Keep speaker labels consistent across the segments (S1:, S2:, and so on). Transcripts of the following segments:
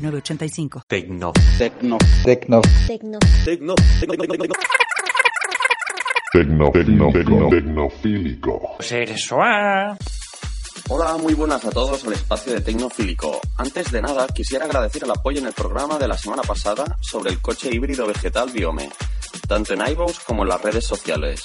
S1: 906985.
S2: Tecno.
S3: Tecno.
S4: Tecno.
S5: Tecno.
S2: Tecno.
S6: Tecno, tecno, tecno, tecnofílico.
S3: Hola, muy buenas a todos al espacio de Tecnofílico. Antes de nada, quisiera agradecer el apoyo en el programa de la semana pasada sobre el coche híbrido vegetal Biome, tanto en iVoox como en las redes sociales.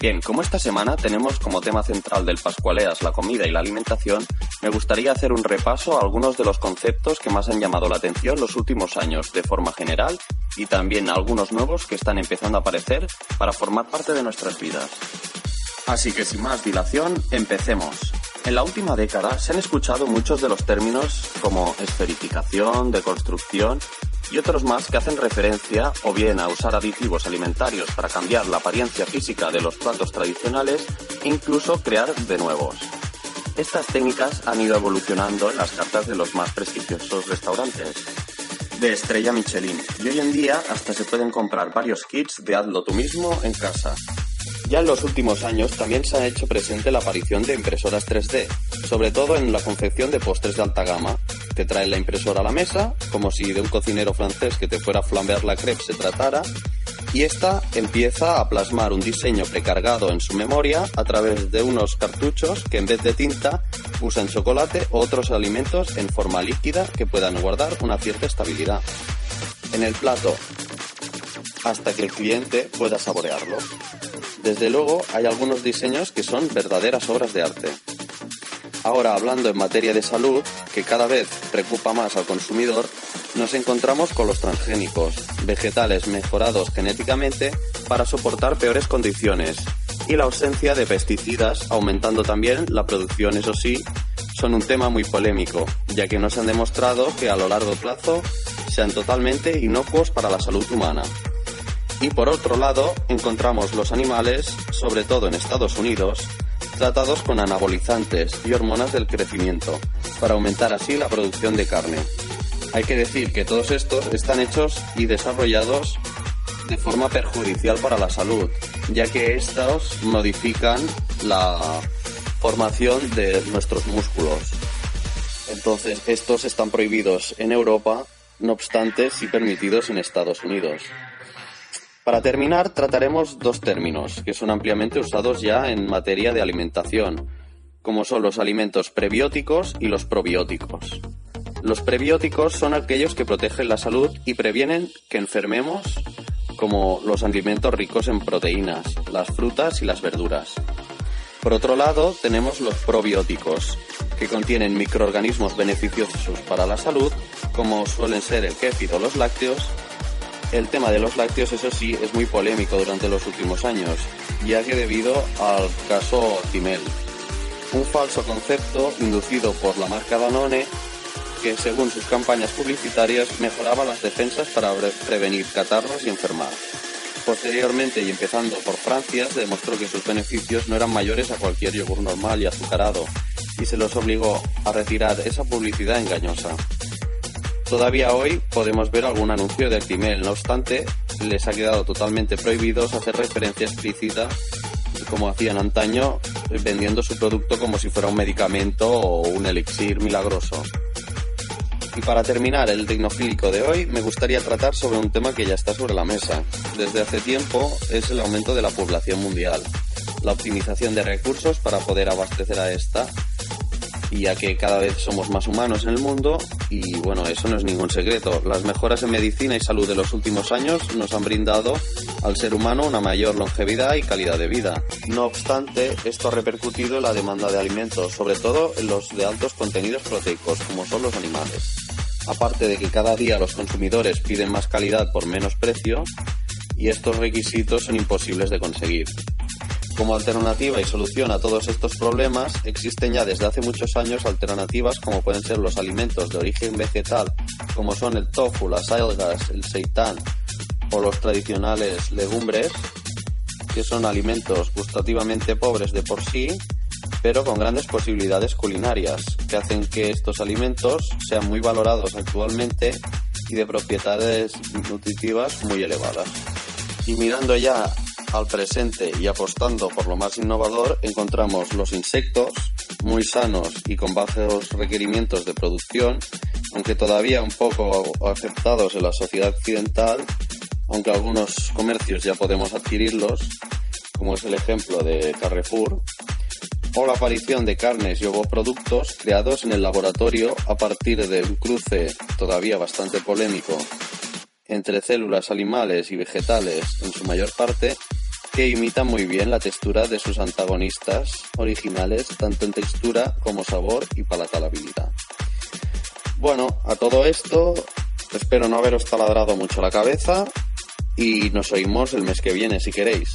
S3: Bien, como esta semana tenemos como tema central del Pascualeas la comida y la alimentación, me gustaría hacer un repaso a algunos de los conceptos que más han llamado la atención los últimos años, de forma general, y también a algunos nuevos que están empezando a aparecer para formar parte de nuestras vidas. Así que sin más dilación, empecemos. En la última década se han escuchado muchos de los términos como esferificación, deconstrucción y otros más que hacen referencia o bien a usar aditivos alimentarios para cambiar la apariencia física de los platos tradicionales incluso crear de nuevos. Estas técnicas han ido evolucionando en las cartas de los más prestigiosos restaurantes de estrella Michelin y hoy en día hasta se pueden comprar varios kits de hazlo tú mismo en casa. Ya en los últimos años también se ha hecho presente la aparición de impresoras 3D, sobre todo en la confección de postres de alta gama. Te traen la impresora a la mesa, como si de un cocinero francés que te fuera a flambear la crepe se tratara, y esta empieza a plasmar un diseño precargado en su memoria a través de unos cartuchos que en vez de tinta usan chocolate u otros alimentos en forma líquida que puedan guardar una cierta estabilidad en el plato hasta que el cliente pueda saborearlo. Desde luego, hay algunos diseños que son verdaderas obras de arte. Ahora, hablando en materia de salud, que cada vez preocupa más al consumidor, nos encontramos con los transgénicos, vegetales mejorados genéticamente para soportar peores condiciones, y la ausencia de pesticidas, aumentando también la producción, eso sí, son un tema muy polémico, ya que nos han demostrado que a lo largo plazo sean totalmente inocuos para la salud humana. Y por otro lado, encontramos los animales, sobre todo en Estados Unidos, tratados con anabolizantes y hormonas del crecimiento, para aumentar así la producción de carne. Hay que decir que todos estos están hechos y desarrollados de forma perjudicial para la salud, ya que estos modifican la formación de nuestros músculos. Entonces, estos están prohibidos en Europa, no obstante, sí permitidos en Estados Unidos. Para terminar, trataremos dos términos que son ampliamente usados ya en materia de alimentación, como son los alimentos prebióticos y los probióticos. Los prebióticos son aquellos que protegen la salud y previenen que enfermemos, como los alimentos ricos en proteínas, las frutas y las verduras. Por otro lado, tenemos los probióticos, que contienen microorganismos beneficiosos para la salud, como suelen ser el kéfir o los lácteos, el tema de los lácteos, eso sí, es muy polémico durante los últimos años, ya que debido al caso Timel, un falso concepto inducido por la marca Danone que según sus campañas publicitarias mejoraba las defensas para prevenir catarros y enfermar. Posteriormente y empezando por Francia, se demostró que sus beneficios no eran mayores a cualquier yogur normal y azucarado, y se los obligó a retirar esa publicidad engañosa. Todavía hoy podemos ver algún anuncio de Actimel, no obstante, les ha quedado totalmente prohibidos hacer referencia explícita como hacían antaño, vendiendo su producto como si fuera un medicamento o un elixir milagroso. Y para terminar el tecnofílico de hoy, me gustaría tratar sobre un tema que ya está sobre la mesa. Desde hace tiempo es el aumento de la población mundial, la optimización de recursos para poder abastecer a esta y ya que cada vez somos más humanos en el mundo y bueno, eso no es ningún secreto. Las mejoras en medicina y salud de los últimos años nos han brindado al ser humano una mayor longevidad y calidad de vida. No obstante, esto ha repercutido en la demanda de alimentos, sobre todo en los de altos contenidos proteicos, como son los animales. Aparte de que cada día los consumidores piden más calidad por menos precio, y estos requisitos son imposibles de conseguir. Como alternativa y solución a todos estos problemas, existen ya desde hace muchos años alternativas como pueden ser los alimentos de origen vegetal, como son el tofu, las algas, el seitán o los tradicionales legumbres, que son alimentos gustativamente pobres de por sí, pero con grandes posibilidades culinarias, que hacen que estos alimentos sean muy valorados actualmente y de propiedades nutritivas muy elevadas. Y mirando ya al presente y apostando por lo más innovador, encontramos los insectos, muy sanos y con bajos requerimientos de producción, aunque todavía un poco aceptados en la sociedad occidental, aunque algunos comercios ya podemos adquirirlos, como es el ejemplo de Carrefour, o la aparición de carnes y ovoproductos creados en el laboratorio a partir de un cruce todavía bastante polémico entre células animales y vegetales en su mayor parte que imitan muy bien la textura de sus antagonistas originales, tanto en textura como sabor y palatabilidad. Bueno, a todo esto, espero no haberos taladrado mucho la cabeza y nos oímos el mes que viene si queréis.